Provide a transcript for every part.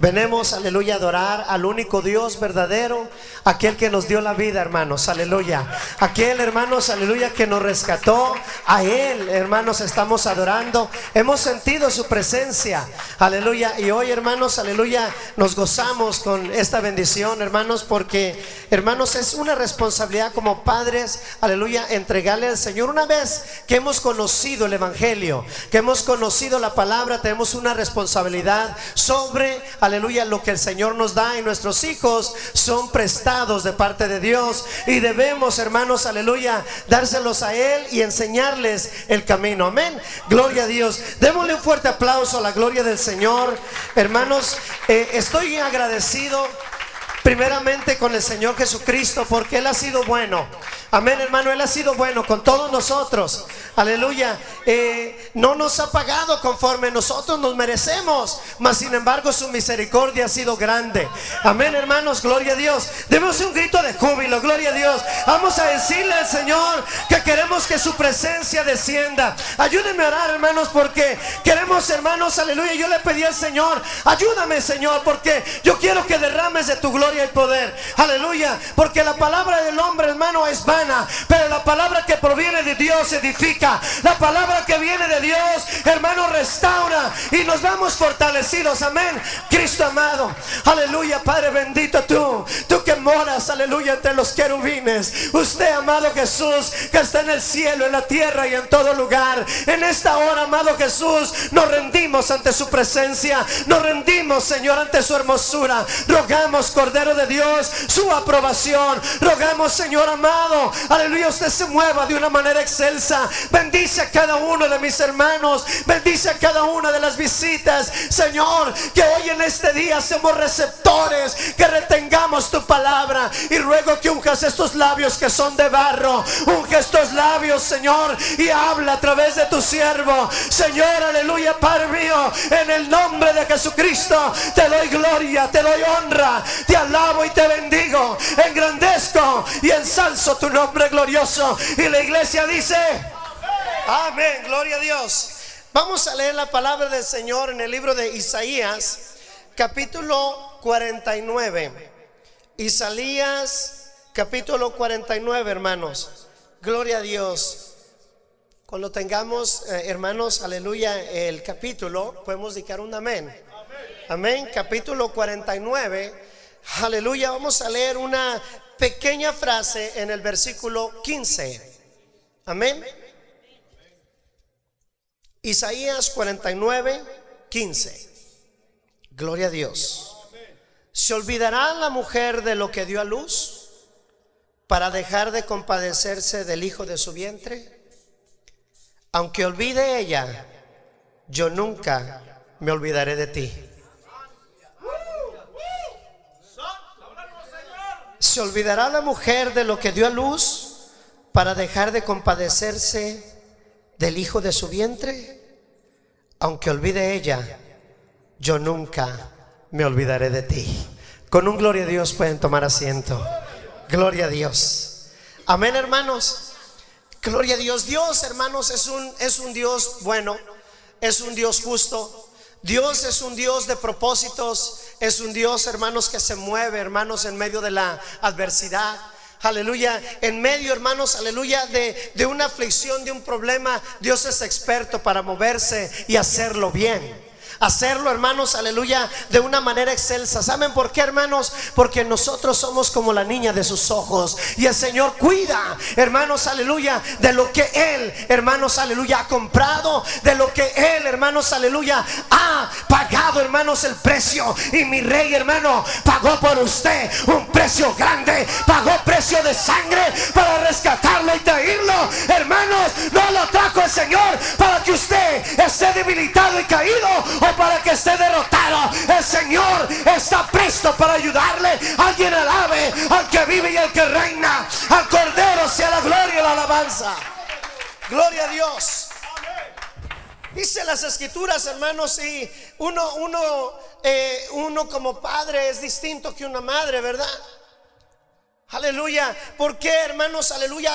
Venemos, aleluya, a adorar al único Dios verdadero, aquel que nos dio la vida, hermanos, aleluya. Aquel, hermanos, aleluya, que nos rescató. A Él, hermanos, estamos adorando. Hemos sentido su presencia, aleluya. Y hoy, hermanos, aleluya, nos gozamos con esta bendición, hermanos, porque, hermanos, es una responsabilidad como padres, aleluya, entregarle al Señor. Una vez que hemos conocido el Evangelio, que hemos conocido la palabra, tenemos una responsabilidad aleluya, lo que el Señor nos da y nuestros hijos son prestados de parte de Dios y debemos, hermanos, aleluya, dárselos a Él y enseñarles el camino. Amén. Gloria a Dios. Démosle un fuerte aplauso a la gloria del Señor. Hermanos, eh, estoy agradecido primeramente con el Señor Jesucristo porque Él ha sido bueno. Amén, hermano, Él ha sido bueno con todos nosotros. Aleluya. Eh, no nos ha pagado conforme nosotros nos merecemos, mas sin embargo su misericordia ha sido grande. Amén, hermanos, gloria a Dios. Debemos un grito de júbilo, gloria a Dios. Vamos a decirle al Señor que queremos que su presencia descienda. Ayúdenme a orar, hermanos, porque queremos, hermanos, aleluya. Yo le pedí al Señor, ayúdame, Señor, porque yo quiero que derrames de tu gloria y poder. Aleluya, porque la palabra del hombre, hermano, es vana, pero la palabra que proviene de Dios edifica. La palabra que viene de Dios, hermano, restaura y nos vamos fortalecidos. Amén. Cristo amado. Aleluya, Padre bendito tú. Tú que moras, aleluya, entre los querubines. Usted, amado Jesús, que está en el cielo, en la tierra y en todo lugar. En esta hora, amado Jesús, nos rendimos ante su presencia. Nos rendimos, Señor, ante su hermosura. Rogamos, Cordero de Dios, su aprobación. Rogamos, Señor amado, aleluya, usted se mueva de una manera excelsa. Bendice a cada uno de mis hermanos. Bendice a cada una de las visitas. Señor, que hoy en este día seamos receptores. Que retengamos tu palabra. Y ruego que unjas estos labios que son de barro. Unge estos labios, Señor. Y habla a través de tu siervo. Señor, aleluya, Padre mío. En el nombre de Jesucristo te doy gloria, te doy honra. Te alabo y te bendigo. Engrandezco y ensalzo tu nombre glorioso. Y la iglesia dice... Amén, gloria a Dios. Vamos a leer la palabra del Señor en el libro de Isaías, capítulo 49. Isaías, capítulo 49, hermanos. Gloria a Dios. Cuando tengamos, eh, hermanos, aleluya, el capítulo, podemos dedicar un amén. Amén, capítulo 49. Aleluya, vamos a leer una pequeña frase en el versículo 15. Amén. Isaías 49, 15. Gloria a Dios. ¿Se olvidará la mujer de lo que dio a luz para dejar de compadecerse del hijo de su vientre? Aunque olvide ella, yo nunca me olvidaré de ti. ¿Se olvidará la mujer de lo que dio a luz para dejar de compadecerse del hijo de su vientre? Aunque olvide ella, yo nunca me olvidaré de ti. Con un gloria a Dios pueden tomar asiento. Gloria a Dios. Amén, hermanos. Gloria a Dios. Dios, hermanos, es un, es un Dios bueno, es un Dios justo. Dios es un Dios de propósitos, es un Dios, hermanos, que se mueve, hermanos, en medio de la adversidad. Aleluya, en medio, hermanos, aleluya, de, de una aflicción, de un problema, Dios es experto para moverse y hacerlo bien hacerlo, hermanos, aleluya, de una manera excelsa. ¿Saben por qué, hermanos? Porque nosotros somos como la niña de sus ojos. Y el Señor cuida, hermanos, aleluya, de lo que Él, hermanos, aleluya, ha comprado, de lo que Él, hermanos, aleluya, ha pagado, hermanos, el precio. Y mi rey, hermano, pagó por usted un precio grande, pagó precio de sangre para rescatarlo y traerlo. Hermanos, no lo trajo el Señor para que usted esté debilitado y caído para que esté derrotado. El Señor está presto para ayudarle. Alguien alabe al que vive y al que reina. Al Cordero sea la gloria y la alabanza. Gloria a Dios. Dice las escrituras, hermanos, y uno, uno, eh, uno como padre es distinto que una madre, ¿verdad? Aleluya. ¿Por qué, hermanos? Aleluya.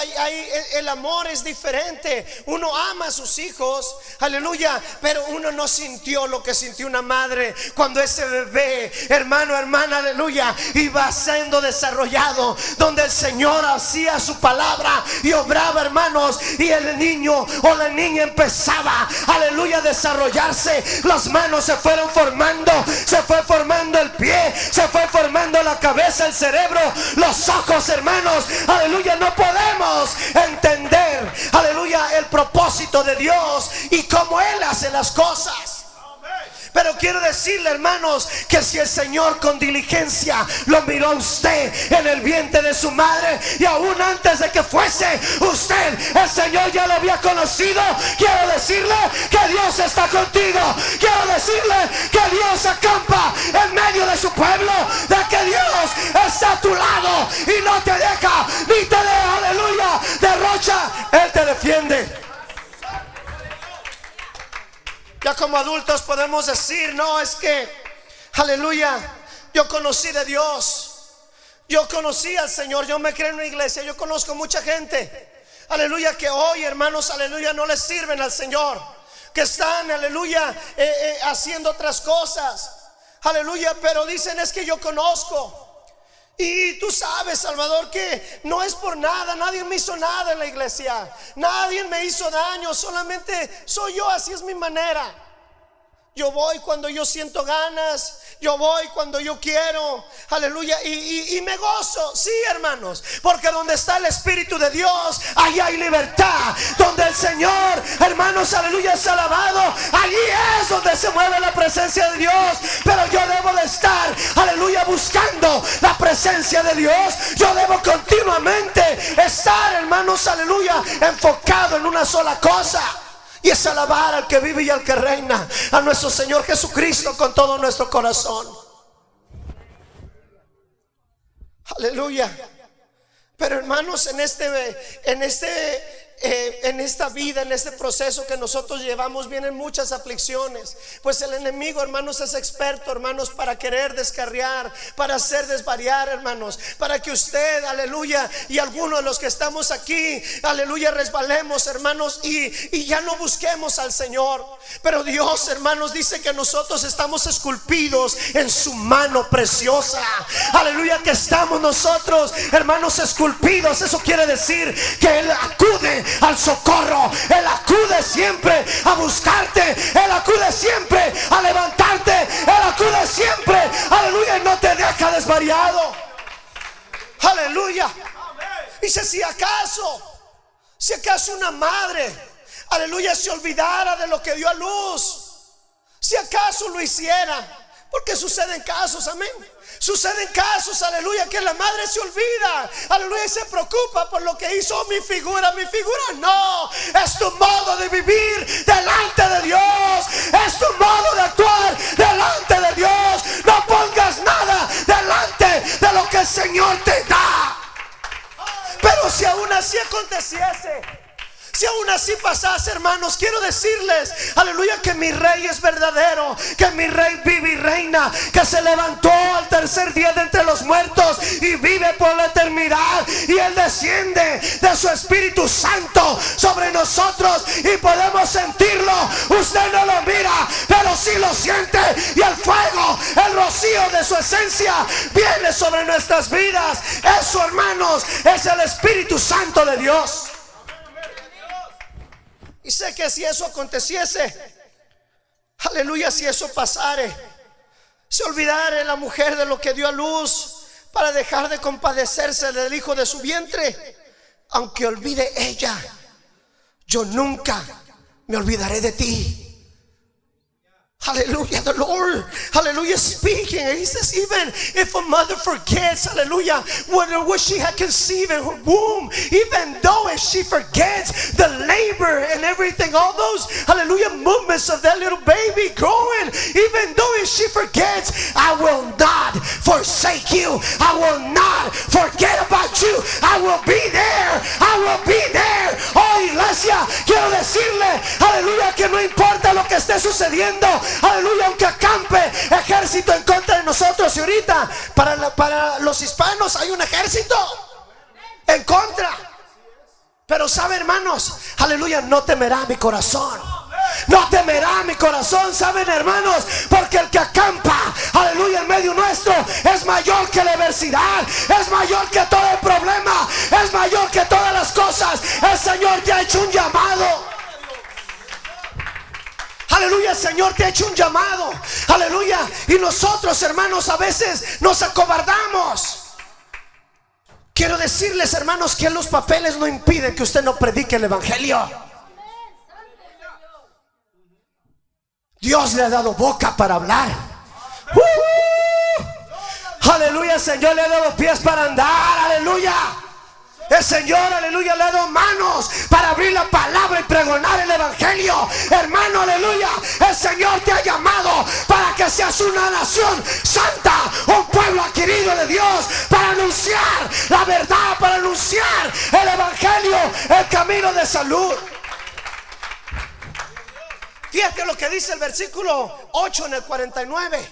el amor es diferente. Uno ama a sus hijos. Aleluya. Pero uno no sintió lo que sintió una madre cuando ese bebé, hermano, hermana, aleluya, iba siendo desarrollado. Donde el Señor hacía su palabra y obraba, hermanos. Y el niño o la niña empezaba, aleluya, a desarrollarse. Las manos se fueron formando. Se fue formando el pie. Se fue formando la cabeza, el cerebro, los ojos hermanos, aleluya, no podemos entender, aleluya, el propósito de Dios y cómo Él hace las cosas. Pero quiero decirle, hermanos, que si el Señor con diligencia lo miró a usted en el vientre de su madre y aún antes de que fuese usted, el Señor ya lo había conocido. Quiero decirle que Dios está contigo. Quiero decirle que Dios acampa en medio de su pueblo, de que Dios está a tu lado y no te deja ni te deja, aleluya, derrocha. Él te defiende. Ya como adultos podemos decir, no, es que, aleluya, yo conocí de Dios. Yo conocí al Señor, yo me creo en una iglesia, yo conozco mucha gente. Aleluya, que hoy, hermanos, aleluya, no les sirven al Señor. Que están, aleluya, eh, eh, haciendo otras cosas. Aleluya, pero dicen es que yo conozco. Y tú sabes, Salvador, que no es por nada, nadie me hizo nada en la iglesia, nadie me hizo daño, solamente soy yo, así es mi manera. Yo voy cuando yo siento ganas, yo voy cuando yo quiero, aleluya, y, me gozo, sí hermanos, porque donde está el Espíritu de Dios, ahí hay libertad, donde el Señor, hermanos, aleluya, es alabado, allí es donde se mueve la presencia de Dios, pero yo debo de estar, aleluya, buscando la presencia de Dios, yo debo continuamente estar, hermanos, aleluya, enfocado en una sola cosa. Y es alabar al que vive y al que reina, a nuestro Señor Jesucristo con todo nuestro corazón. Aleluya. Pero hermanos, en este, en este eh, en esta vida, en este proceso que nosotros llevamos, vienen muchas aflicciones. Pues el enemigo, hermanos, es experto, hermanos, para querer descarriar, para hacer desvariar, hermanos, para que usted, aleluya, y algunos de los que estamos aquí, aleluya, resbalemos, hermanos, y, y ya no busquemos al Señor. Pero Dios, hermanos, dice que nosotros estamos esculpidos en su mano preciosa. Aleluya, que estamos nosotros, hermanos, esculpidos. Eso quiere decir que Él acude al socorro. Él acude siempre a buscarte. Él acude siempre a levantarte. Él acude siempre. Aleluya. Y no te deja desvariado. Aleluya. Dice, si acaso, si acaso una madre, aleluya, se olvidara de lo que dio a luz. Si acaso lo hiciera. Porque suceden casos, amén. Suceden casos, aleluya, que la madre se olvida, aleluya, y se preocupa por lo que hizo mi figura. Mi figura no, es tu modo de vivir delante de Dios, es tu modo de actuar delante de Dios. No pongas nada delante de lo que el Señor te da. Pero si aún así aconteciese, si aún así pasase, hermanos, quiero decirles, aleluya, que mi rey es verdadero, que mi rey vive y reina, que se levantó al tercer día de entre los muertos y vive por la eternidad. Y Él desciende de su Espíritu Santo sobre nosotros y podemos sentirlo. Usted no lo mira, pero sí lo siente. Y el fuego, el rocío de su esencia viene sobre nuestras vidas. Eso, hermanos, es el Espíritu Santo de Dios. Sé que si eso aconteciese, aleluya, si eso pasare, se olvidare la mujer de lo que dio a luz para dejar de compadecerse del hijo de su vientre, aunque olvide ella, yo nunca me olvidaré de ti. Hallelujah. The Lord, hallelujah, speaking. He says, even if a mother forgets, hallelujah, what, what she had conceived in her womb, even though if she forgets the labor and everything, all those, hallelujah, movements of that little baby growing, even though if she forgets, I will not forsake you. I will not forget about you. I will be there. I will be there. Oh, iglesia, quiero decirle, hallelujah, que no importa lo que esté sucediendo. Aleluya, aunque acampe ejército en contra de nosotros. Y ahorita, para, para los hispanos hay un ejército. en contra. Pero sabe, hermanos, aleluya, no temerá mi corazón. No temerá mi corazón, saben hermanos, porque el que acampa, aleluya, en medio nuestro es mayor que la adversidad, es mayor que todo el problema, Señor te ha hecho un llamado. Aleluya. Y nosotros, hermanos, a veces nos acobardamos. Quiero decirles, hermanos, que los papeles no impiden que usted no predique el Evangelio. Dios le ha dado boca para hablar. Uh, aleluya, Señor le ha dado pies para andar. Aleluya. El Señor, aleluya, le ha dado manos para abrir la palabra y pregonar el Evangelio. Hermano, aleluya. El Señor te ha llamado para que seas una nación santa, un pueblo adquirido de Dios, para anunciar la verdad, para anunciar el Evangelio, el camino de salud. Fíjate lo que dice el versículo 8 en el 49.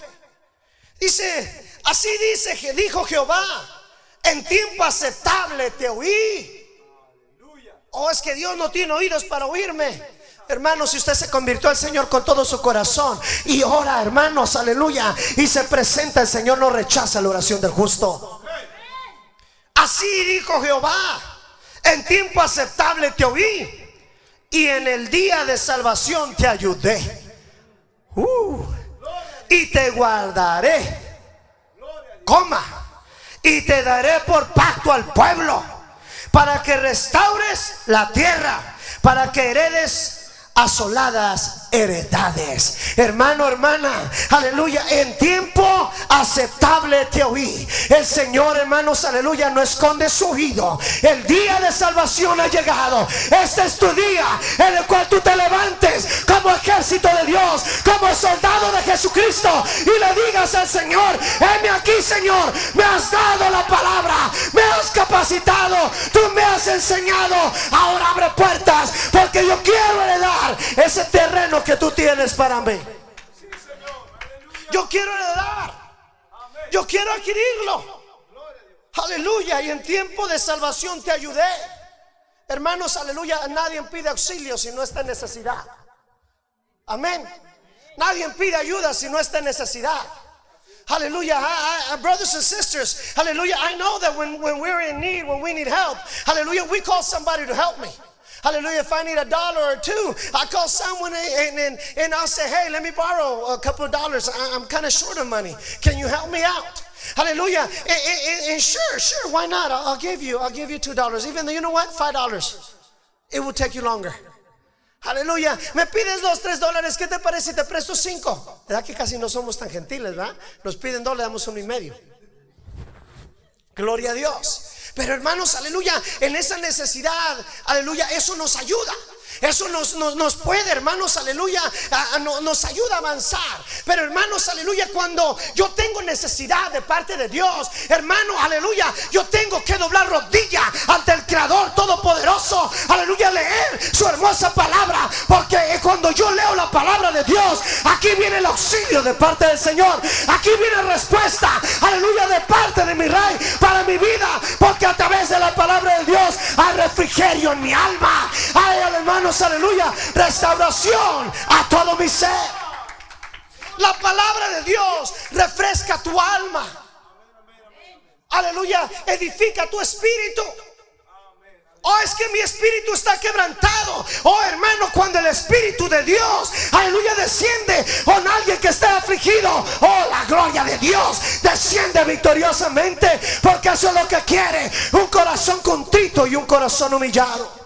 Dice, así dice, dijo Jehová en tiempo aceptable te oí. O oh, es que Dios no tiene oídos para oírme. Hermanos, si usted se convirtió al Señor con todo su corazón y ora, hermanos, aleluya, y se presenta, el Señor no rechaza la oración del justo. Así dijo Jehová, en tiempo aceptable te oí y en el día de salvación te ayudé. Uh, y te guardaré. Coma y te daré por pacto al pueblo, para que restaures la tierra, para que heredes asoladas heredades. Hermano, hermana, aleluya, en tiempo aceptable te oí. El Señor, hermanos, aleluya, no esconde su oído. El día de salvación ha llegado. Este es tu día en el cual tú te levantes como ejército de Dios, como soldado de Jesucristo y le digas al Señor, heme aquí, Señor, me has dado la palabra, me has capacitado, tú me has enseñado, ahora abre puertas porque yo quiero heredar ese terreno que tú tienes para mí. Yo quiero heredar. Yo quiero adquirirlo. Aleluya. Y en tiempo de salvación te ayudé. Hermanos, aleluya. Nadie pide auxilio si no está en necesidad. Amén. Nadie pide ayuda si no está en necesidad. Hallelujah. brothers and sisters, hallelujah. I know that when, when we're in need, when we need help, hallelujah, we call somebody to help me. Hallelujah. If I need a dollar or two, I call someone and, and, and I'll say, hey, let me borrow a couple of dollars. I'm kind of short of money. Can you help me out? Hallelujah. And, and, and sure, sure, why not? I'll, I'll, give you, I'll give you two dollars. Even though, you know what? Five dollars. It will take you longer. Aleluya. Me pides los tres dólares. ¿Qué te parece si te presto cinco? ¿Verdad que casi no somos tan gentiles, verdad? Nos piden le damos uno y medio. Gloria a Dios. Pero hermanos, aleluya, en esa necesidad, aleluya, eso nos ayuda. Eso nos, nos, puede, hermanos, aleluya, nos ayuda a avanzar. Pero hermanos, aleluya, cuando yo tengo necesidad de parte de Dios, hermano, aleluya, yo tengo que doblar rodilla ante el Creador Todopoderoso, aleluya, leer su hermosa palabra. Porque cuando yo leo la palabra de Dios, aquí viene el auxilio de parte del Señor. Aquí viene respuesta, aleluya, de parte de mi Rey para mi vida. Porque a través de la palabra de Dios hay refrigerio en mi alma. Ay, hermano aleluya, restauración a todo mi ser. La palabra de Dios refresca tu alma. Aleluya, edifica tu espíritu. Oh, es que mi espíritu está quebrantado. Oh, hermano, cuando el espíritu de Dios, aleluya, desciende con alguien que está afligido. Oh, la gloria de Dios desciende victoriosamente. Porque eso es lo que quiere. Un corazón contrito y un corazón humillado.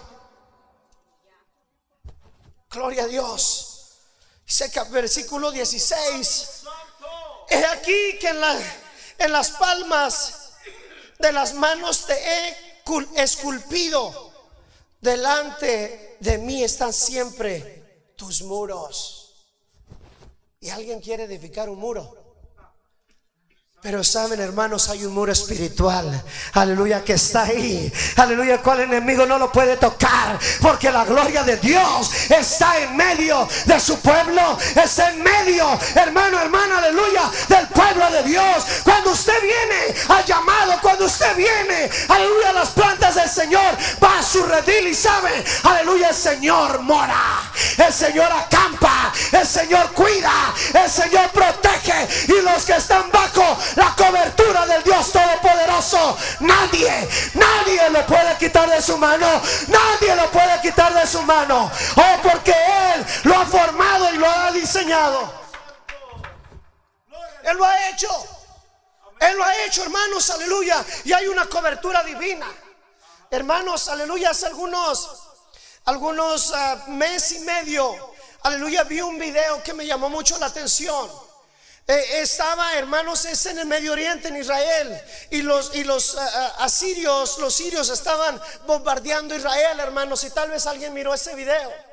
Gloria a Dios. Dice que versículo 16. Es aquí que en, en las palmas de las manos te he esculpido. Delante de mí están siempre tus muros. Y alguien quiere edificar un muro. Pero saben, hermanos, hay un muro espiritual. Aleluya, que está ahí. Aleluya, cual enemigo no lo puede tocar. Porque la gloria de Dios está en medio de su pueblo. Está en medio, hermano, hermana, aleluya, del pueblo de Dios. Cuando usted viene al llamado, cuando usted viene, aleluya, las plantas del Señor, va a su redil y sabe, aleluya, el Señor mora, el Señor acampa, el Señor cuida, el Señor protege. Y los que están bajo la cobertura del Dios Todopoderoso, nadie, nadie lo puede quitar de su mano, nadie lo puede quitar de su mano. Oh, porque Él lo ha formado y lo ha diseñado. Él lo ha hecho. Él lo ha hecho, hermanos, aleluya. Y hay una cobertura divina. Hermanos, aleluya, hace algunos, algunos uh, mes y medio, aleluya, vi un video que me llamó mucho la atención. Eh, estaba, hermanos, es en el Medio Oriente, en Israel, y los, y los uh, asirios, los sirios estaban bombardeando Israel, hermanos, y tal vez alguien miró ese video.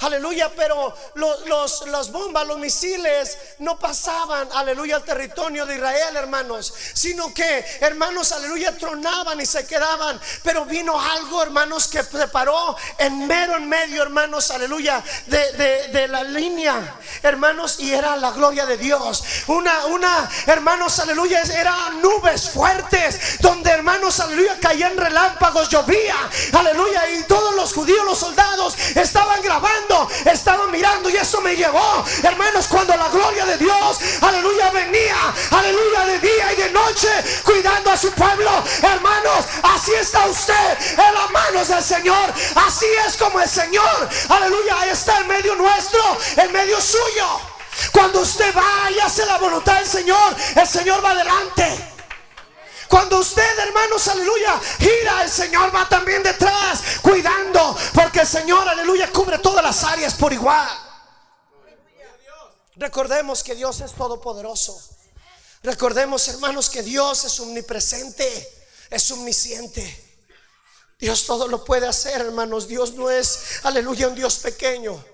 Aleluya, pero los, los, las bombas, los misiles no pasaban, aleluya, al territorio de Israel, hermanos, sino que, hermanos, aleluya, tronaban y se quedaban. Pero vino algo, hermanos, que se paró en mero en medio, hermanos, aleluya, de, de, de, la línea, hermanos, y era la gloria de Dios. Una, una, hermanos, aleluya, eran nubes fuertes, donde, hermanos, aleluya, caían relámpagos, llovía, aleluya, y todos los judíos, los soldados, estaban grabando estaba mirando y eso me llevó, hermanos, cuando la gloria de Dios, aleluya, venía, aleluya, de día y de noche, cuidando a su pueblo, hermanos, así está usted en las manos del Señor, así es como el Señor, aleluya, está en medio nuestro, en medio suyo. Cuando usted va y hace la voluntad del Señor, el Señor va adelante. Cuando usted, hermanos, aleluya, gira, el Señor va también detrás, cuidando, porque el Señor, aleluya, cubre todas las áreas por igual. Recordemos que Dios es todopoderoso. Recordemos, hermanos, que Dios es omnipresente, es omnisciente. Dios todo lo puede hacer, hermanos. Dios no es, aleluya, un Dios pequeño.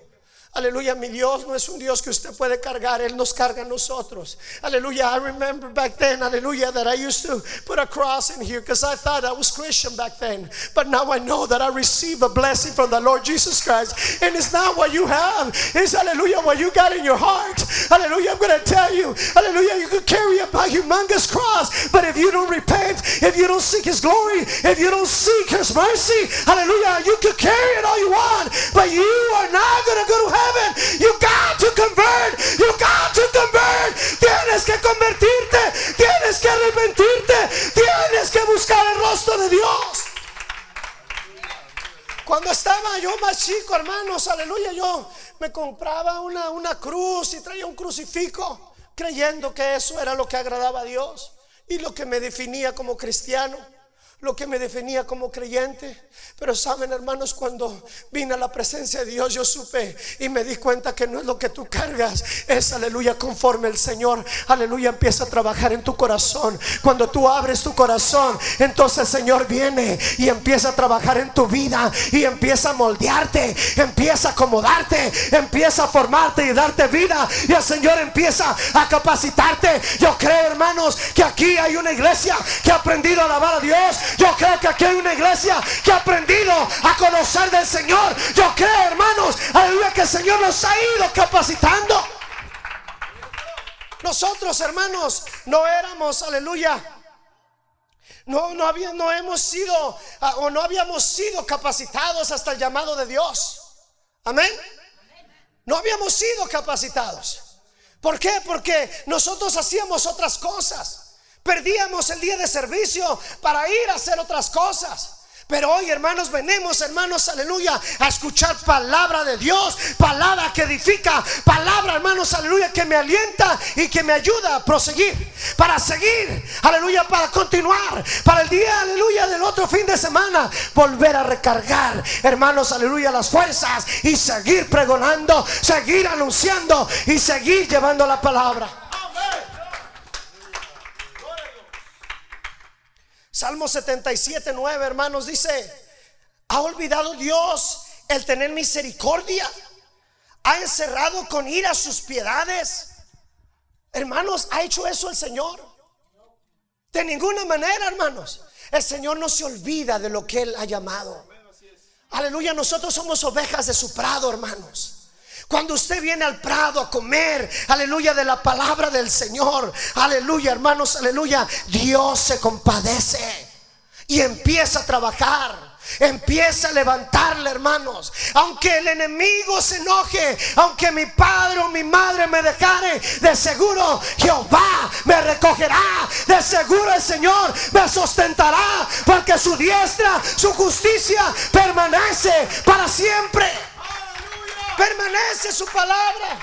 Aleluya, mi Dios no es un Dios que usted puede cargar, Él nos carga a nosotros. Aleluya, I remember back then, aleluya, that I used to put a cross in here because I thought I was Christian back then. But now I know that I receive a blessing from the Lord Jesus Christ. And it's not what you have, it's hallelujah, what you got in your heart. Hallelujah, I'm going to tell you, hallelujah, you could carry a humongous cross, but if you don't repent, if you don't seek His glory, if you don't seek His mercy, hallelujah, you could carry it all you want, but you are not going to go to You got to convert. You got to convert. Tienes que convertirte. Tienes que arrepentirte. Tienes que buscar el rostro de Dios. Cuando estaba yo más chico, hermanos, aleluya, yo me compraba una, una cruz y traía un crucifijo, creyendo que eso era lo que agradaba a Dios y lo que me definía como cristiano lo que me definía como creyente. Pero saben, hermanos, cuando vine a la presencia de Dios, yo supe y me di cuenta que no es lo que tú cargas, es aleluya, conforme el Señor, aleluya, empieza a trabajar en tu corazón. Cuando tú abres tu corazón, entonces el Señor viene y empieza a trabajar en tu vida y empieza a moldearte, empieza a acomodarte, empieza a formarte y darte vida. Y el Señor empieza a capacitarte. Yo creo, hermanos, que aquí hay una iglesia que ha aprendido a alabar a Dios yo creo que aquí hay una iglesia que ha aprendido a conocer del Señor. Yo creo, hermanos, aleluya, que el Señor nos ha ido capacitando. Nosotros, hermanos, no éramos, aleluya. No, no, había, no hemos sido ah, o no habíamos sido capacitados hasta el llamado de Dios. Amén. No habíamos sido capacitados. ¿Por qué? Porque nosotros hacíamos otras cosas. Perdíamos el día de servicio para ir a hacer otras cosas. Pero hoy, hermanos, venimos, hermanos, aleluya, a escuchar palabra de Dios, palabra que edifica, palabra, hermanos, aleluya, que me alienta y que me ayuda a proseguir, para seguir, aleluya, para continuar, para el día, aleluya, del otro fin de semana, volver a recargar, hermanos, aleluya, las fuerzas y seguir pregonando, seguir anunciando y seguir llevando la palabra. Salmo 77, 9, hermanos, dice, ¿ha olvidado Dios el tener misericordia? ¿Ha encerrado con ira sus piedades? Hermanos, ¿ha hecho eso el Señor? De ninguna manera, hermanos. El Señor no se olvida de lo que Él ha llamado. Aleluya, nosotros somos ovejas de su prado, hermanos. Cuando usted viene al prado a comer, aleluya, de la palabra del Señor, aleluya, hermanos, aleluya, Dios se compadece y empieza a trabajar. Empieza a levantarle, hermanos. Aunque el enemigo se enoje, aunque mi padre o mi madre me dejare, de seguro Jehová me recogerá. De seguro el Señor me sustentará, porque su diestra, su justicia permanece para siempre. Permanece su palabra.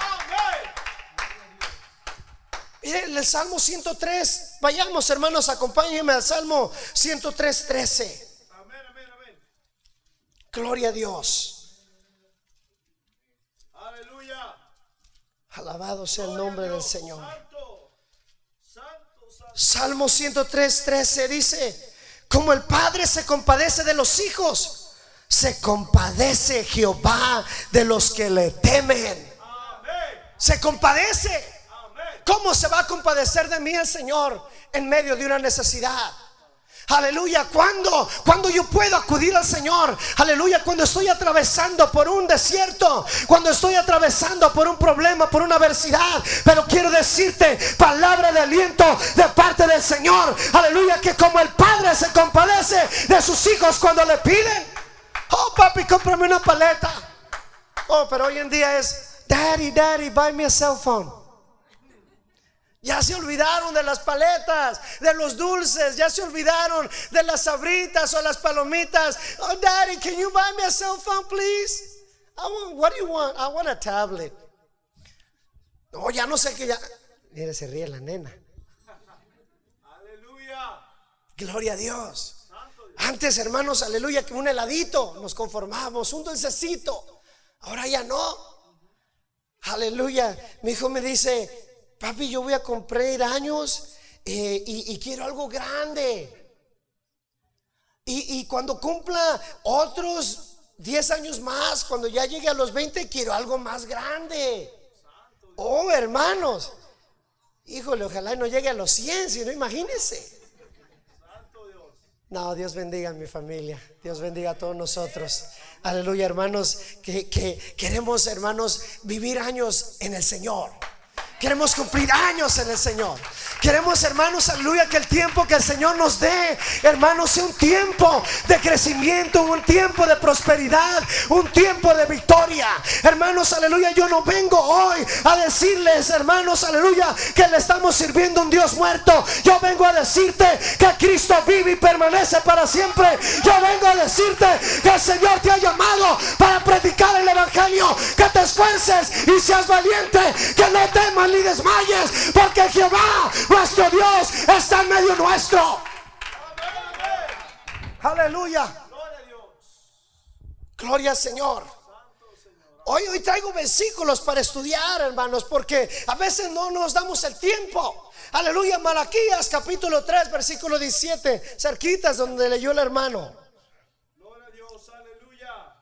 Miren el Salmo 103. Vayamos, hermanos, acompáñenme al Salmo 103, 13. Gloria a Dios. Aleluya. Alabado sea el nombre del Señor. Salmo 103, 13 dice, como el Padre se compadece de los hijos se compadece Jehová de los que le temen. Se compadece. ¿Cómo se va a compadecer de mí el Señor en medio de una necesidad? Aleluya, cuando cuando yo puedo acudir al Señor. Aleluya, cuando estoy atravesando por un desierto, cuando estoy atravesando por un problema, por una adversidad, pero quiero decirte palabra de aliento de parte del Señor. Aleluya, que como el Padre se compadece de sus hijos cuando le piden. Oh, papi, cómprame una paleta. Oh, pero hoy en día es, Daddy, Daddy, buy me a cell phone. Ya se olvidaron de las paletas, de los dulces, ya se olvidaron de las sabritas o las palomitas. Oh, Daddy, can you buy me a cell phone, please? I want, what do you want? I want a tablet. No, ya no sé qué ya. Mire, se ríe la nena. Aleluya. Gloria a Dios. Antes, hermanos, aleluya, que un heladito nos conformamos, un dulcecito. Ahora ya no. Aleluya. Mi hijo me dice, papi, yo voy a comprar años eh, y, quiero algo grande. Y, y cuando cumpla otros 10 años más, cuando ya llegue a los 20, quiero algo más grande. Oh, hermanos. Híjole, ojalá no llegue a los 100, si no, imagínense. No, Dios bendiga a mi familia. Dios bendiga a todos nosotros. Aleluya, hermanos, que, que, queremos, hermanos, vivir años en el Señor. Queremos cumplir años en el Señor. Queremos, hermanos, aleluya, que el tiempo que el Señor nos dé, hermanos, sea un tiempo de crecimiento, un tiempo de prosperidad, un tiempo de victoria. Hermanos, aleluya, yo no vengo hoy a decirles, hermanos, aleluya, que le estamos sirviendo a un Dios muerto. Yo vengo a decirte que Cristo vive y permanece para siempre. Yo vengo a decirte que el Señor te ha llamado para predicar el Evangelio, que te esfuerces y seas valiente, que no temas ni desmayes, porque Jehová nuestro Dios está en medio nuestro. Aleluya. Gloria al Señor. Hoy, hoy traigo versículos para estudiar, hermanos, porque a veces no nos damos el tiempo. Aleluya, Malaquías capítulo 3, versículo 17, cerquitas donde leyó el hermano. Gloria a Dios, aleluya.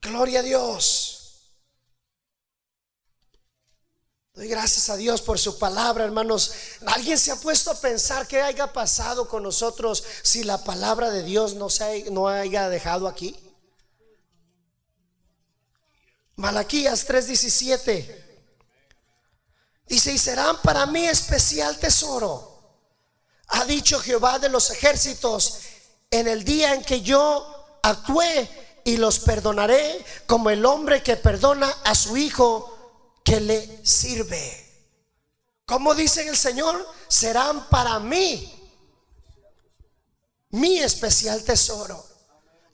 Gloria a Dios. Doy gracias a Dios por su palabra, hermanos. ¿Alguien se ha puesto a pensar qué haya pasado con nosotros si la palabra de Dios no, se, no haya dejado aquí? Malaquías 3:17 dice, y serán para mí especial tesoro, ha dicho Jehová de los ejércitos, en el día en que yo actué y los perdonaré como el hombre que perdona a su hijo que le sirve. Como dice el Señor, serán para mí mi especial tesoro.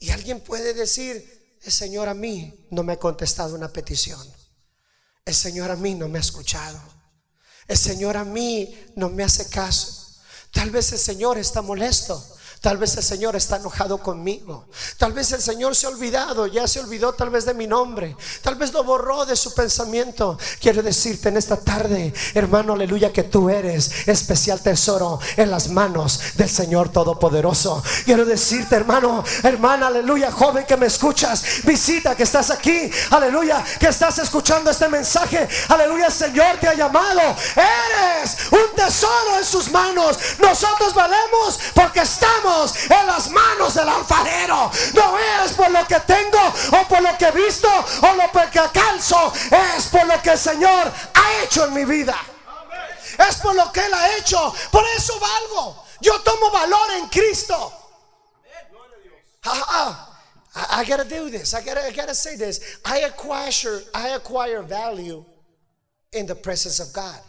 Y alguien puede decir, el Señor a mí no me ha contestado una petición. El Señor a mí no me ha escuchado. El Señor a mí no me hace caso. Tal vez el Señor está molesto. Tal vez el Señor está enojado conmigo. Tal vez el Señor se ha olvidado, ya se olvidó tal vez de mi nombre. Tal vez lo borró de su pensamiento. Quiero decirte en esta tarde, hermano, aleluya, que tú eres especial tesoro en las manos del Señor Todopoderoso. Quiero decirte, hermano, hermana, aleluya, joven que me escuchas, visita que estás aquí, aleluya, que estás escuchando este mensaje. Aleluya, el Señor te ha llamado. Eres un tesoro en sus manos. Nosotros valemos porque estamos en las manos del alfarero. No es por lo que tengo o por lo que he visto o lo que calzo. Es por lo que el Señor ha hecho en mi vida. Es por lo que Él ha hecho. Por eso valgo. Yo tomo valor en Cristo. I, gotta do this. I gotta, I gotta say this. I acquire, I acquire value in the presence of God.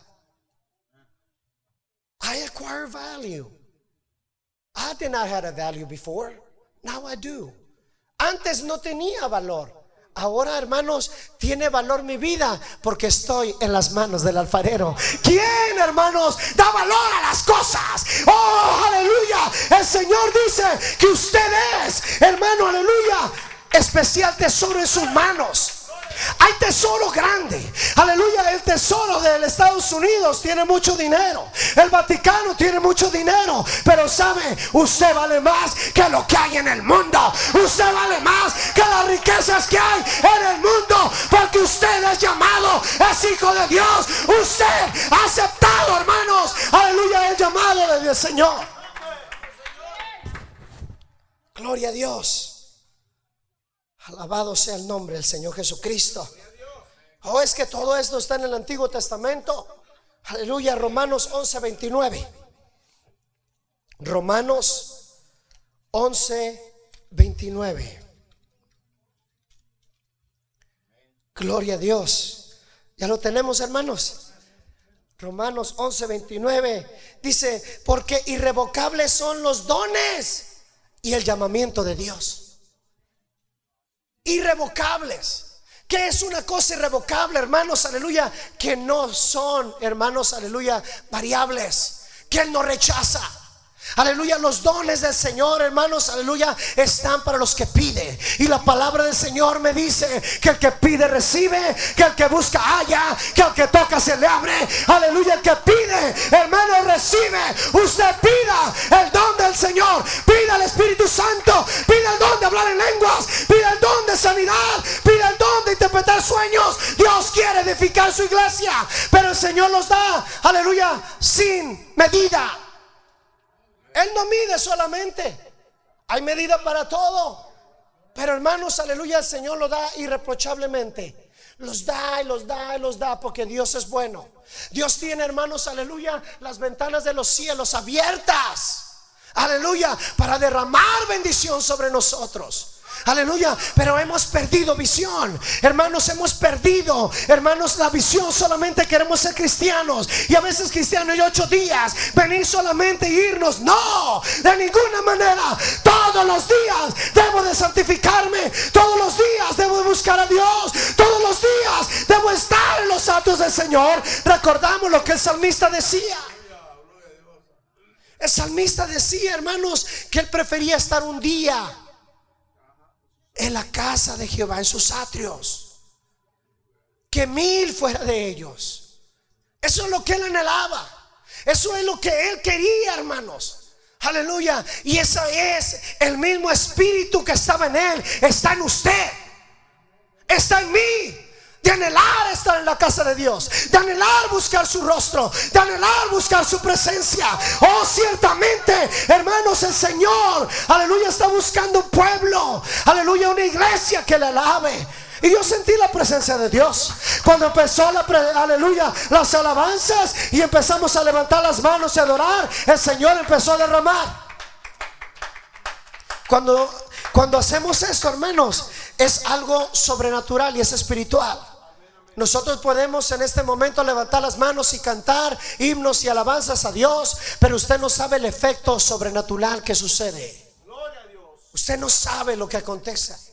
I acquire value. I did not have a value before. Now I do. Antes no tenía valor. Ahora, hermanos, tiene valor mi vida porque estoy en las manos del alfarero. ¿Quién, hermanos, da valor a las cosas? Oh, aleluya. El Señor dice que usted es, hermano, aleluya, especial tesoro en sus manos. Hay tesoro grande. Aleluya. El tesoro de Estados Unidos tiene mucho dinero. El Vaticano tiene mucho dinero. Pero sabe, usted vale más que lo que hay en el mundo. Usted vale más que las riquezas que hay en el mundo. Porque usted es llamado, es hijo de Dios. Usted ha aceptado, hermanos. Aleluya, el llamado del Señor. Gloria a Dios. Alabado sea el nombre del Señor Jesucristo. Oh, es que todo esto está en el Antiguo Testamento. Aleluya, Romanos 11, 29. Romanos 11, 29. Gloria a Dios. Ya lo tenemos, hermanos. Romanos 11, 29 dice, porque irrevocables son los dones y el llamamiento de Dios irrevocables. Que es una cosa irrevocable, hermanos? Aleluya. Que no son, hermanos, aleluya, variables. Que Él no rechaza. Aleluya, los dones del Señor, hermanos, aleluya, están para los que pide. Y la palabra del Señor me dice que el que pide recibe, que el que busca halla, que el que toca se le abre. Aleluya, el que pide, hermano, recibe. Usted pida el don del Señor, pida el Espíritu Santo, pida el don de hablar en lenguas, pida el don sueños. Dios quiere edificar su iglesia, pero el Señor los da, aleluya, sin medida. Él no mide solamente. Hay medida para todo. Pero hermanos, aleluya, el Señor lo da irreprochablemente. Los da y los da y los da porque Dios es bueno. Dios tiene, hermanos, aleluya, las ventanas de los cielos abiertas. Aleluya, para derramar bendición sobre nosotros. Aleluya. Pero hemos perdido visión. Hermanos, hemos perdido, hermanos, la visión. Solamente queremos ser cristianos. Y a veces cristianos y ocho días. Venir solamente e irnos. No, de ninguna manera. Todos los días debo de santificarme. Todos los días debo de buscar a Dios. Todos los días debo estar en los actos del Señor. Recordamos lo que el salmista decía. El salmista decía, hermanos, que él prefería estar un día en la casa de Jehová, en sus atrios. Que mil fuera de ellos. Eso es lo que él anhelaba. Eso es lo que él quería, hermanos. Aleluya. Y ese es el mismo espíritu que estaba en él. Está en usted. Está en mí de anhelar estar en la casa de Dios, de anhelar buscar su rostro, de anhelar buscar su presencia. Oh, ciertamente, hermanos, el Señor, aleluya, está buscando un pueblo, aleluya, una iglesia que le alabe. Y yo sentí la presencia de Dios. Cuando empezó la, aleluya, las alabanzas y empezamos a levantar las manos y adorar, el Señor empezó a derramar. Cuando, cuando hacemos esto, hermanos, es algo sobrenatural y es espiritual. Nosotros podemos en este momento levantar las manos y cantar himnos y alabanzas a Dios, pero usted no sabe el efecto sobrenatural que sucede. Usted no sabe lo que acontece.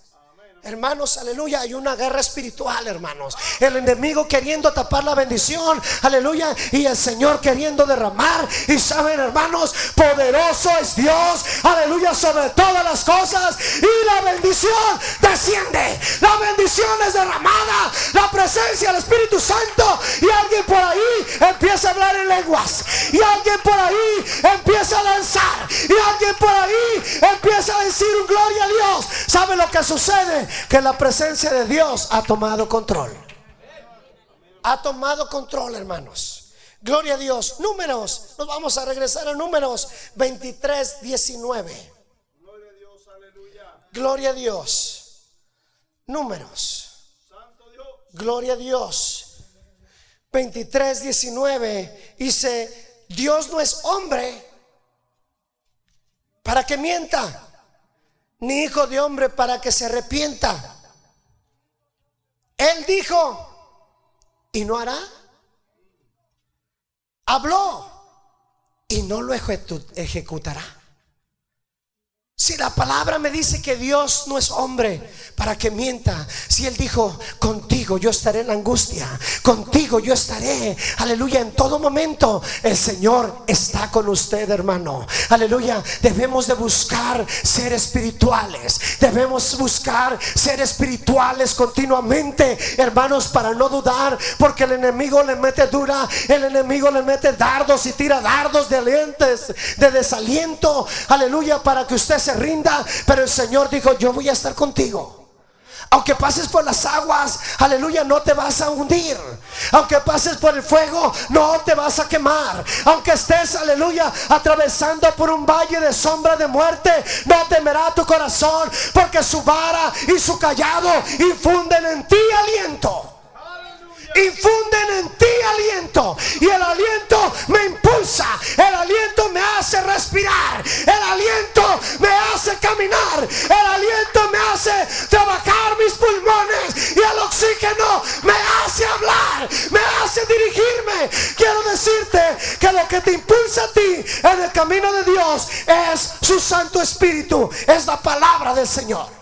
Hermanos, aleluya, hay una guerra espiritual, hermanos. El enemigo queriendo tapar la bendición, aleluya, y el Señor queriendo derramar. Y saben, hermanos, poderoso es Dios, aleluya, sobre todas las cosas. Y la bendición desciende, la bendición es derramada, la presencia del Espíritu Santo. Y alguien por ahí empieza a hablar en lenguas, y alguien por ahí empieza a lanzar, y alguien por ahí empieza a decir gloria a Dios. ¿Sabe lo que sucede? Que la presencia de Dios ha tomado control. Ha tomado control, hermanos. Gloria a Dios. Números. Nos vamos a regresar a números 23, 19. Gloria a Dios. Aleluya. Gloria a Dios. Números. Santo Dios. Gloria a Dios. 23, 19. Dice, Dios no es hombre para que mienta, ni hijo de hombre para que se arrepienta. Él dijo y no hará. Habló y no lo ejecutará. Si la palabra me dice que Dios no es hombre para que mienta, si Él dijo, contigo yo estaré en la angustia, contigo yo estaré, aleluya, en todo momento, el Señor está con usted, hermano, aleluya, debemos de buscar ser espirituales, debemos buscar ser espirituales continuamente, hermanos, para no dudar, porque el enemigo le mete dura, el enemigo le mete dardos y tira dardos de alientes, de desaliento, aleluya, para que usted se rinda, pero el Señor dijo, yo voy a estar contigo. Aunque pases por las aguas, aleluya, no te vas a hundir. Aunque pases por el fuego, no te vas a quemar. Aunque estés, aleluya, atravesando por un valle de sombra de muerte, no temerá tu corazón, porque su vara y su callado infunden en ti aliento infunden en ti aliento. Y el aliento me impulsa. El aliento me hace respirar. El aliento me hace caminar. El aliento me hace trabajar mis pulmones. Y el oxígeno me hace hablar. Me hace dirigirme. Quiero decirte que lo que te impulsa a ti en el camino de Dios es su Santo Espíritu. Es la palabra del Señor.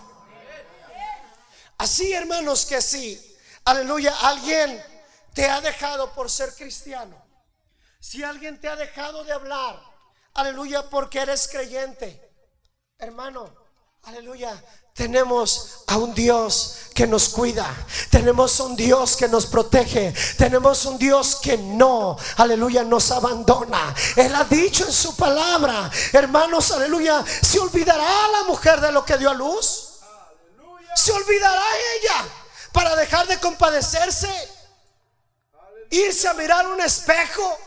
Así hermanos que sí aleluya, alguien te ha dejado por ser cristiano, si alguien te ha dejado de hablar, aleluya, porque eres creyente, hermano, aleluya, tenemos a un Dios que nos cuida. Tenemos un Dios que nos protege. Tenemos un Dios que no, aleluya, nos abandona. Él ha dicho en su palabra, hermanos, aleluya, ¿se olvidará la mujer de lo que dio a luz? ¿Se olvidará ella? Para dejar de compadecerse, irse a mirar un espejo,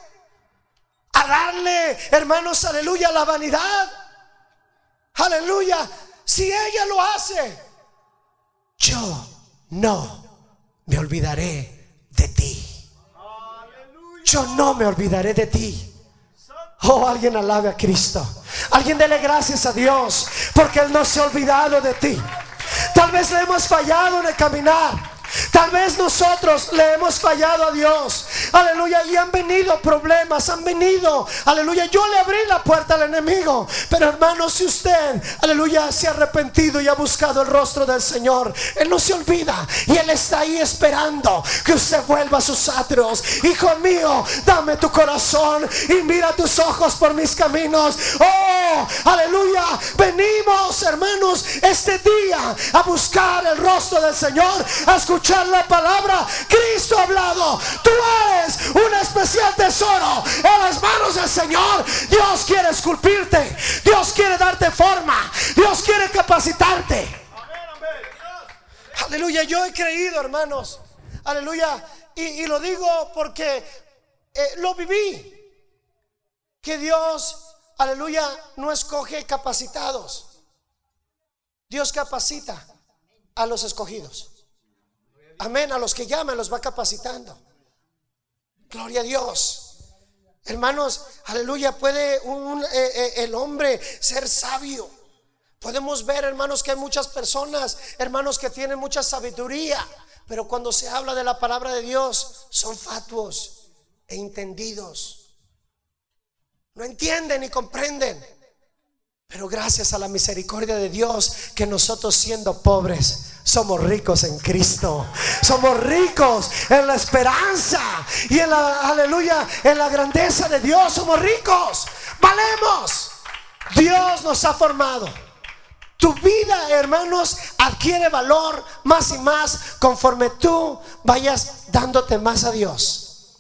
a darle, hermanos, aleluya, la vanidad. Aleluya. Si ella lo hace, yo no me olvidaré de ti. Yo no me olvidaré de ti. Oh, alguien alabe a Cristo. Alguien dele gracias a Dios porque Él no se ha olvidado de ti. Tal vez le hemos fallado en caminar. Tal vez nosotros le hemos fallado a Dios. Aleluya. Y han venido problemas, han venido. Aleluya. Yo le abrí la puerta al enemigo. Pero hermano, si usted, aleluya, se ha arrepentido y ha buscado el rostro del Señor, Él no se olvida. Y Él está ahí esperando que usted vuelva a sus atrios. Hijo mío, dame tu corazón y mira tus ojos por mis caminos. Oh, aleluya. Venimos, hermanos, este día a buscar el rostro del Señor. A escuchar la palabra. Cristo ha hablado. Tú eres un especial tesoro en las manos del Señor. Dios quiere esculpirte. Dios quiere darte forma. Dios quiere capacitarte. Aleluya, yo he creído, hermanos. Aleluya. Y, lo digo porque eh, lo viví. Que Dios, aleluya, no escoge capacitados. Dios capacita a los escogidos. Amén. A los que llaman los va capacitando. Gloria a Dios. Hermanos, aleluya, puede un, eh, eh, el hombre ser sabio. Podemos ver, hermanos, que hay muchas personas, hermanos, que tienen mucha sabiduría, pero cuando se habla de la palabra de Dios, son fatuos e entendidos. No entienden ni comprenden. Pero gracias a la misericordia de Dios, que nosotros siendo pobres, somos ricos en Cristo. Somos ricos en la esperanza y en la, aleluya, en la grandeza de Dios. Somos ricos. Valemos. Dios nos ha formado. Tu vida, hermanos, adquiere valor más y más conforme tú vayas dándote más a Dios.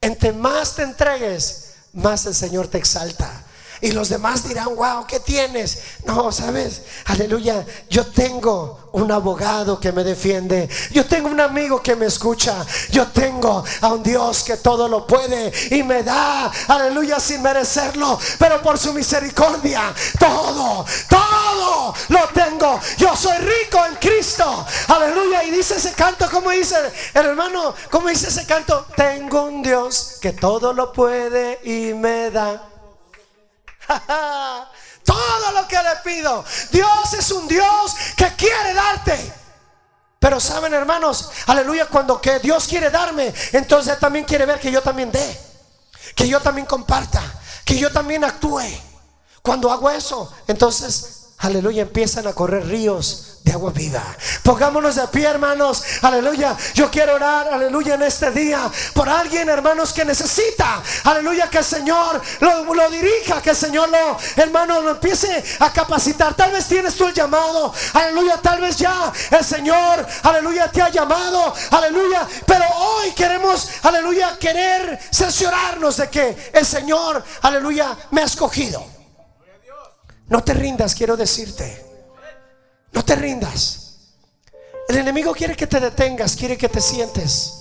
Entre más te entregues, más el Señor te exalta. Y los demás dirán, wow, ¿qué tienes? No, sabes, aleluya, yo tengo un abogado que me defiende, yo tengo un amigo que me escucha, yo tengo a un Dios que todo lo puede y me da, aleluya, sin merecerlo, pero por su misericordia, todo, todo lo tengo. Yo soy rico en Cristo, aleluya. Y dice ese canto, como dice el hermano, como dice ese canto, tengo un Dios que todo lo puede y me da. Todo lo que le pido. Dios es un Dios que quiere darte. Pero saben, hermanos, aleluya, cuando que Dios quiere darme, entonces también quiere ver que yo también dé, que yo también comparta, que yo también actúe. Cuando hago eso, entonces, aleluya, empiezan a correr ríos de agua viva. Pongámonos de pie, hermanos. Aleluya. Yo quiero orar, aleluya, en este día por alguien, hermanos, que necesita, aleluya, que el Señor lo, lo dirija, que el Señor lo, hermano, lo empiece a capacitar. Tal vez tienes tú el llamado, aleluya, tal vez ya el Señor, aleluya, te ha llamado, aleluya. Pero hoy queremos, aleluya, querer cerciorarnos de que el Señor, aleluya, me ha escogido. No te rindas, quiero decirte. No te rindas. El enemigo quiere que te detengas, quiere que te sientes.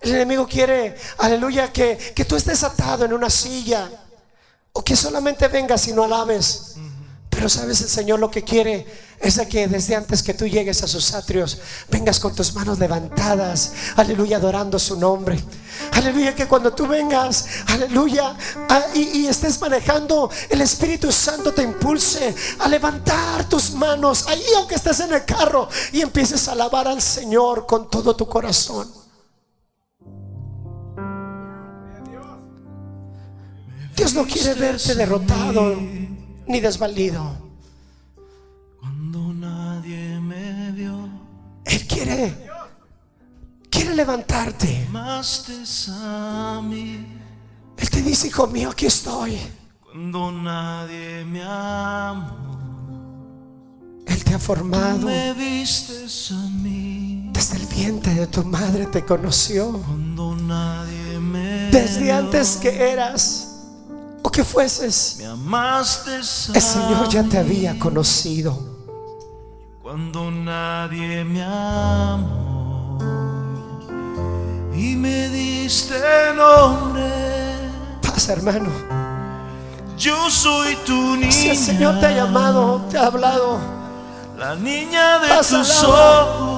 El enemigo quiere, aleluya, que, que tú estés atado en una silla o que solamente vengas y no alabes. Pero sabes, el Señor lo que quiere es de que desde antes que tú llegues a sus atrios, vengas con tus manos levantadas, aleluya, adorando su nombre. Aleluya, que cuando tú vengas, aleluya, y, estés manejando, el Espíritu Santo te impulse a levantar tus manos, ahí aunque estés en el carro, y empieces a alabar al Señor con todo tu corazón. Dios no quiere verte derrotado ni desvalido. Él quiere, quiere levantarte. Él te dice, hijo mío, aquí estoy. Cuando nadie me amó. Él te ha formado. Me vistes a mí. Desde el vientre de tu madre te conoció. Cuando nadie me Desde antes que eras o que fueses. Me amaste el Señor ya te había conocido cuando nadie me amó y me diste nombre. Pasa, hermano. Yo soy tu niña. Si el Señor te ha llamado, te ha hablado. La niña de tus ojos.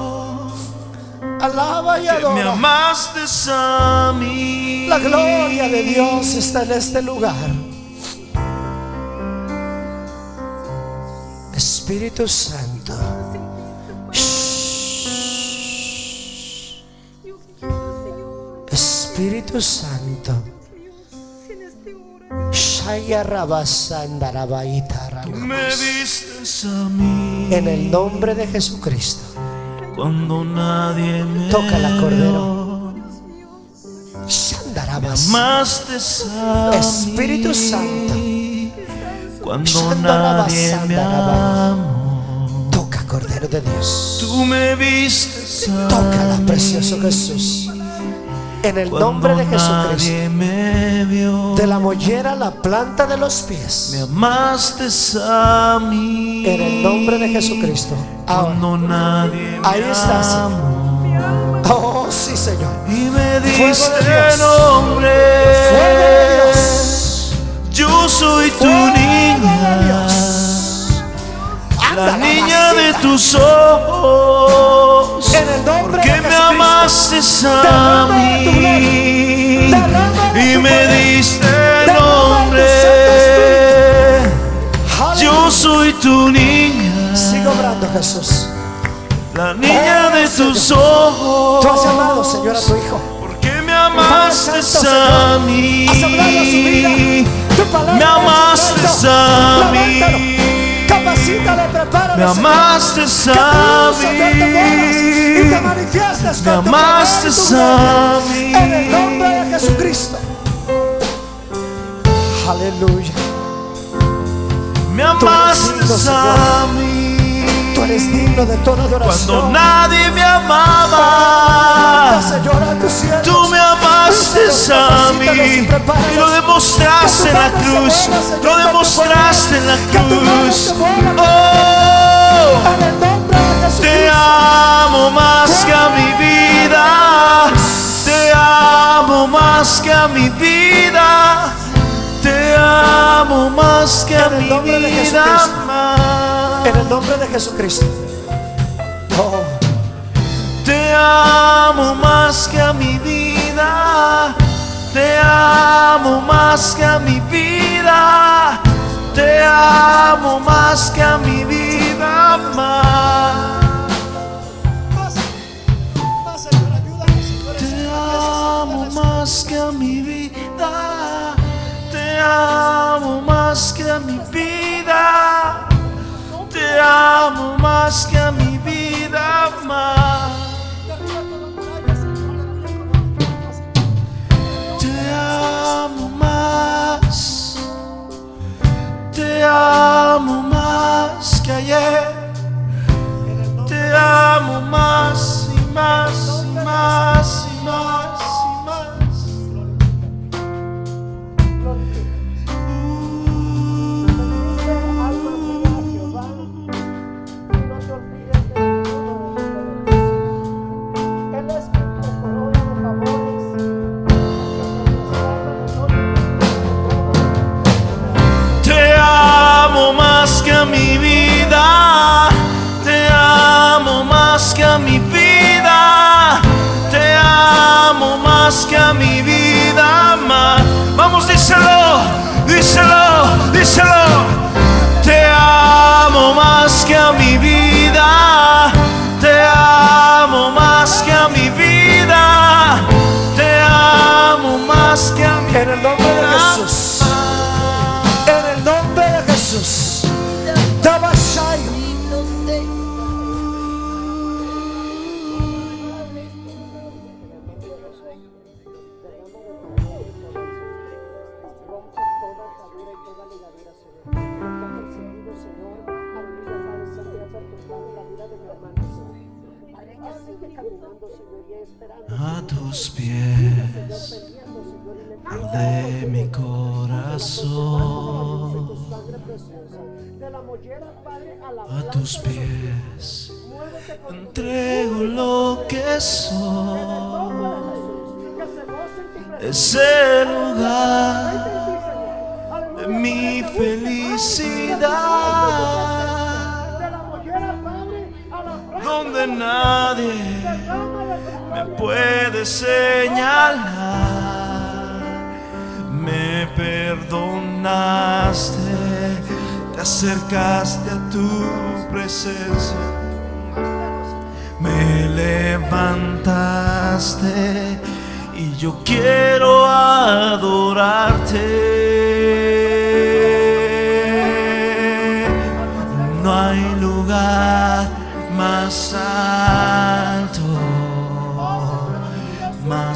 Alaba y adora. me amaste a mí. La gloria de Dios está en este lugar. Espíritu Santo. Espíritu Santo. Me vistes a mí. En el nombre de Jesucristo. Cuando nadie me toca la cordero. Espíritu Santo. Cuando nadie me amó. Toca cordero de Dios. Tú me vistes. Toca la precioso Jesús. En el nombre de Jesucristo. De la mollera a la planta de los pies. Me amaste a mí. En el nombre de Jesucristo. Ahora, nadie ahí estás. Oh, sí, Señor. Y me diste nombre. Fuego de Dios. Yo soy tu niña. La niña de tus ojos. En el nombre que me amaste a mí. Y me diste nombre. Yo soy tu niña. Sigo orando, Jesús. La niña de tus ojos. Tú has llamado, Señor, a tu hijo. Porque me amaste a mí. Has hablado a su vida. Tu palabra me amaste a mí. Capacítale, prepárale. Me amaste a mí. Y te manifiestas Me amaste a mí. En el nombre de Jesucristo. Aleluya. Me amaste a mí. Tú eres digno de toda Cuando nadie me amaba, tú me amaste a mí. Y lo demostraste en la cruz, lo demostraste en la cruz. Oh, te amo más que a mi vida, te amo más que a mi vida, amo más que a En el mi nombre de. Jesucristo. más. En el nombre de Jesucristo. Oh, Te amo más que a mi vida. Te amo más que a mi vida. Te amo más que a mi vida más. Te amo más que a mi vida. Amo más que a mi vida. Te amo más que a mi vida más. Te amo más. Te amo más tus pies arde mi corazón. A tus pies entrego lo que soy. Es el lugar de mi felicidad. Donde nadie me puede señalar. Me perdonaste, te acercaste a tu presencia. Me levantaste y yo quiero adorarte. No hay lugar más alto,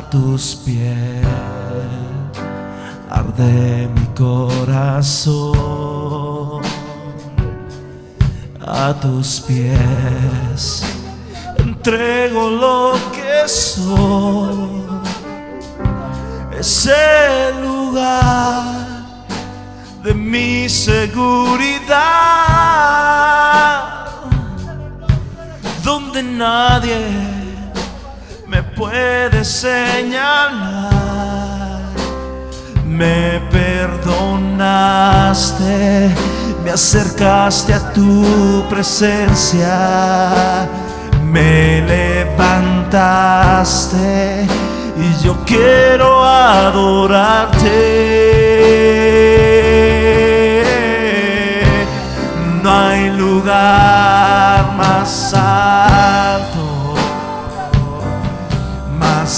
tus pies. Arde mi corazón, a tus pies entrego lo que soy, es el lugar de mi seguridad, donde nadie me puede señalar. Me perdonaste, me acercaste a tu presencia, me levantaste y yo quiero adorarte. No hay lugar más alto,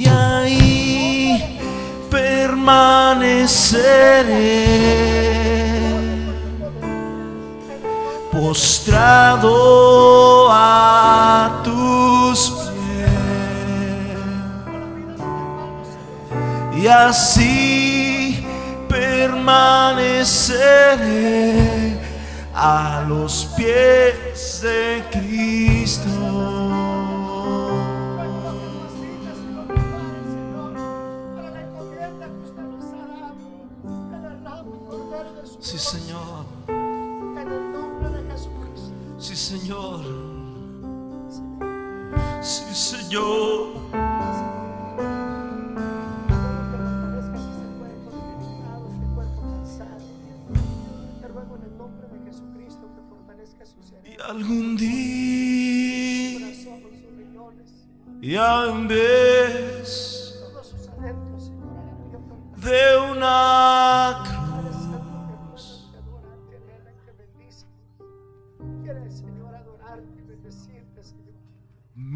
Y ahí permaneceré. Postrado a tus pies. Y así permaneceré a los pies de su Y algún día, ya en vez de una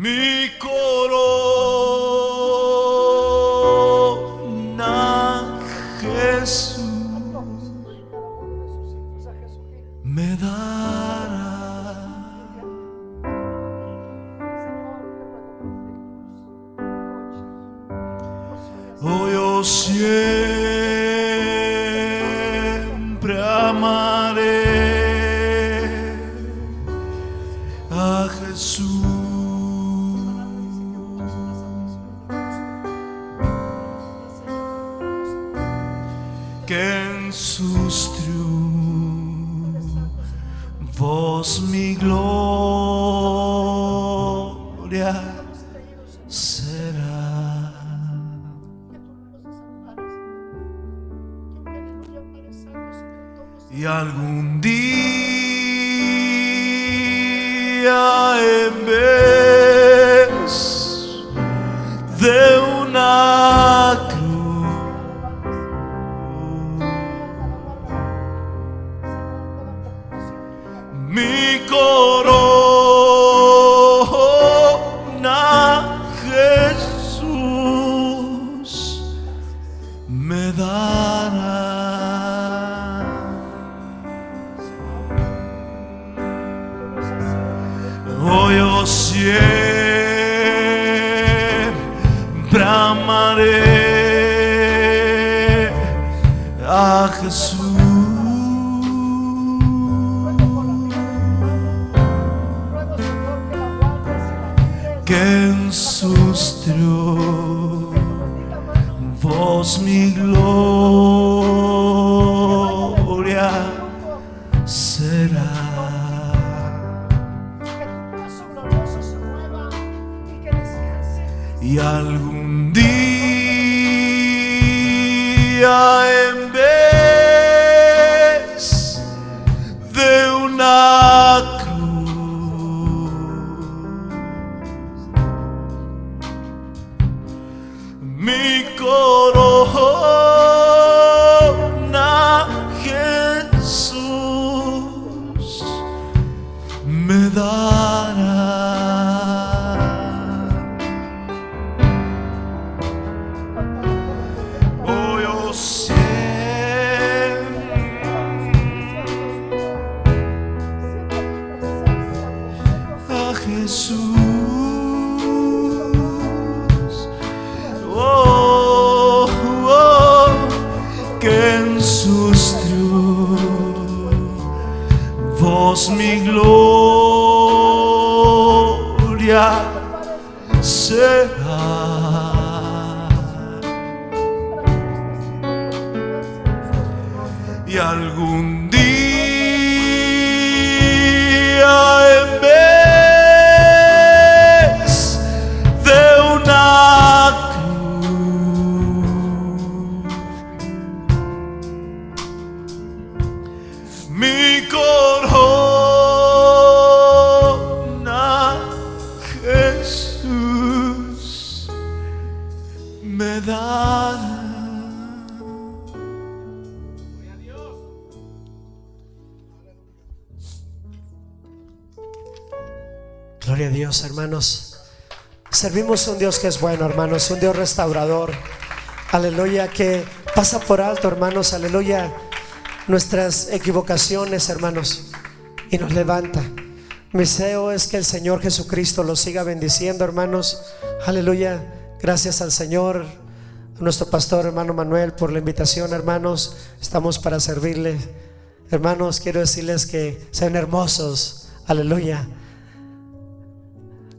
mi corona, triunfos mi gloria será. Y algún Servimos un Dios que es bueno, hermanos, un Dios restaurador. Aleluya, que pasa por alto, hermanos, aleluya, nuestras equivocaciones, hermanos, y nos levanta. Mi deseo es que el Señor Jesucristo los siga bendiciendo, hermanos. Aleluya. Gracias al Señor, a nuestro pastor hermano Manuel por la invitación, hermanos. Estamos para servirle. Hermanos, quiero decirles que sean hermosos. Aleluya.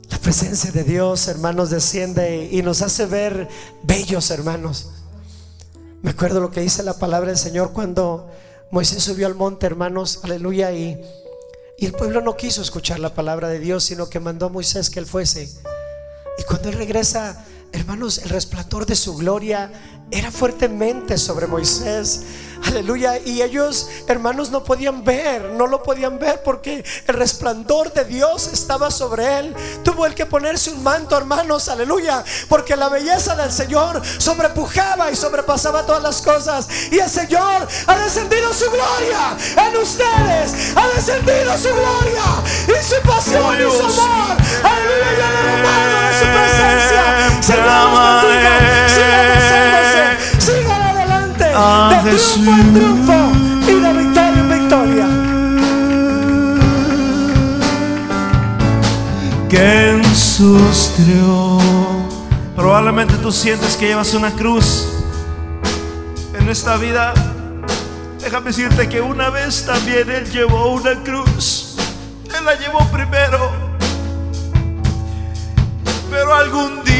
La presencia de Dios, hermanos, desciende y nos hace ver bellos, hermanos. Me acuerdo lo que dice la palabra del Señor cuando Moisés subió al monte, hermanos, aleluya, y, y el pueblo no quiso escuchar la palabra de Dios, sino que mandó a Moisés que él fuese. Y cuando él regresa, hermanos, el resplandor de su gloria era fuertemente sobre Moisés. Aleluya. Y ellos, hermanos, no podían ver, no lo podían ver porque el resplandor de Dios estaba sobre él. Tuvo él que ponerse un manto, hermanos, aleluya. Porque la belleza del Señor sobrepujaba y sobrepasaba todas las cosas. Y el Señor ha descendido su gloria en ustedes. Ha descendido su gloria y su pasión y su amor. Aleluya. Y el hermano de su presencia. Señor, bendiga. A De triunfo en triunfo y de victoria en victoria. que en sus triunfos. Probablemente tú sientes que llevas una cruz en esta vida. Déjame decirte que una vez también Él llevó una cruz. Él la llevó primero. Pero algún día